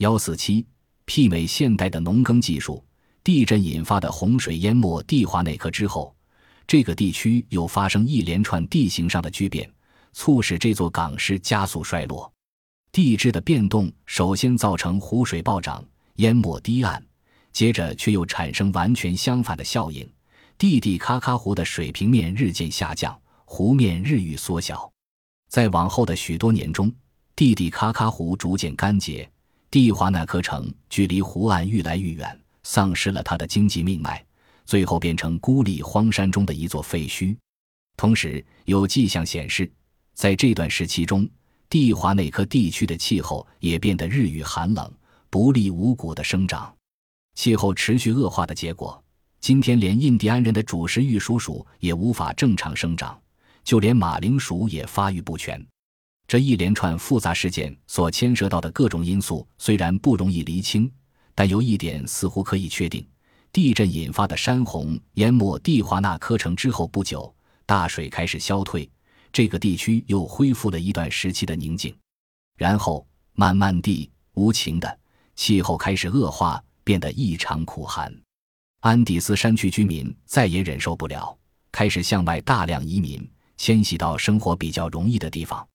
幺四七，媲美现代的农耕技术。地震引发的洪水淹没蒂华内克之后，这个地区又发生一连串地形上的巨变，促使这座港市加速衰落。地质的变动首先造成湖水暴涨，淹没堤岸，接着却又产生完全相反的效应：蒂蒂卡卡湖的水平面日渐下降，湖面日益缩小。在往后的许多年中，蒂蒂卡卡湖逐渐干结。蒂华纳科城距离湖岸愈来愈远，丧失了它的经济命脉，最后变成孤立荒山中的一座废墟。同时，有迹象显示，在这段时期中，蒂华纳科地区的气候也变得日益寒冷，不利五谷的生长。气候持续恶化的结果，今天连印第安人的主食玉蜀黍也无法正常生长，就连马铃薯也发育不全。这一连串复杂事件所牵涉到的各种因素虽然不容易厘清，但有一点似乎可以确定：地震引发的山洪淹没蒂华纳科城之后不久，大水开始消退，这个地区又恢复了一段时期的宁静。然后，慢慢地、无情的，气候开始恶化，变得异常苦寒。安第斯山区居民再也忍受不了，开始向外大量移民，迁徙到生活比较容易的地方。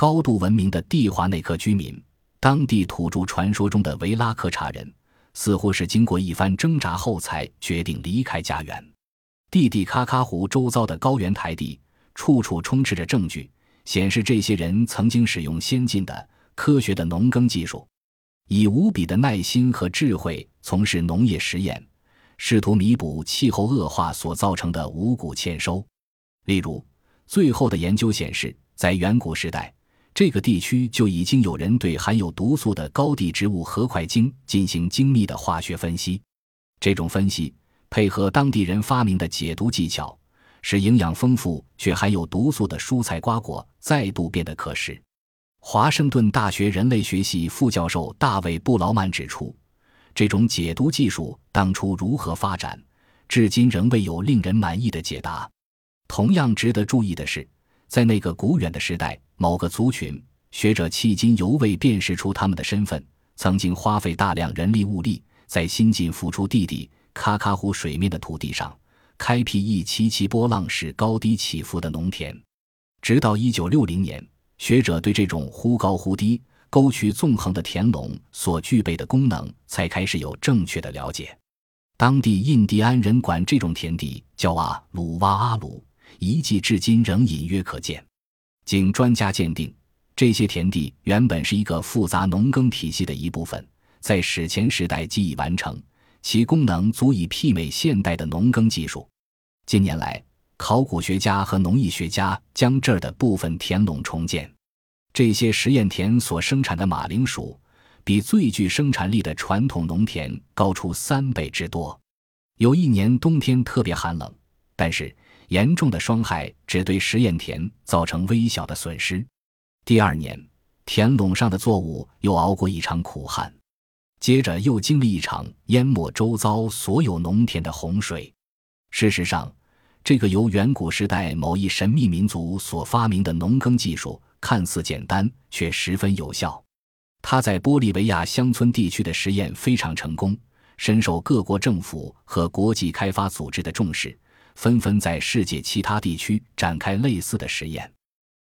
高度文明的蒂华内克居民，当地土著传说中的维拉克查人，似乎是经过一番挣扎后才决定离开家园。蒂蒂卡卡湖周遭的高原台地，处处充斥着证据，显示这些人曾经使用先进的科学的农耕技术，以无比的耐心和智慧从事农业实验，试图弥补气候恶化所造成的五谷欠收。例如，最后的研究显示，在远古时代。这个地区就已经有人对含有毒素的高地植物核块茎进行精密的化学分析。这种分析配合当地人发明的解毒技巧，使营养丰富却含有毒素的蔬菜瓜果再度变得可食。华盛顿大学人类学系副教授大卫·布劳曼指出，这种解毒技术当初如何发展，至今仍未有令人满意的解答。同样值得注意的是，在那个古远的时代。某个族群学者迄今犹未辨识出他们的身份，曾经花费大量人力物力，在新近浮出地底卡卡湖水面的土地上，开辟一齐齐波浪式、高低起伏的农田。直到一九六零年，学者对这种忽高忽低、沟渠纵横的田垄所具备的功能，才开始有正确的了解。当地印第安人管这种田地叫阿鲁哇阿鲁，遗迹至今仍隐约可见。经专家鉴定，这些田地原本是一个复杂农耕体系的一部分，在史前时代即已完成，其功能足以媲美现代的农耕技术。近年来，考古学家和农艺学家将这儿的部分田垄重建，这些实验田所生产的马铃薯，比最具生产力的传统农田高出三倍之多。有一年冬天特别寒冷，但是。严重的霜害只对实验田造成微小的损失。第二年，田垄上的作物又熬过一场苦旱，接着又经历一场淹没周遭所有农田的洪水。事实上，这个由远古时代某一神秘民族所发明的农耕技术看似简单，却十分有效。他在玻利维亚乡村地区的实验非常成功，深受各国政府和国际开发组织的重视。纷纷在世界其他地区展开类似的实验。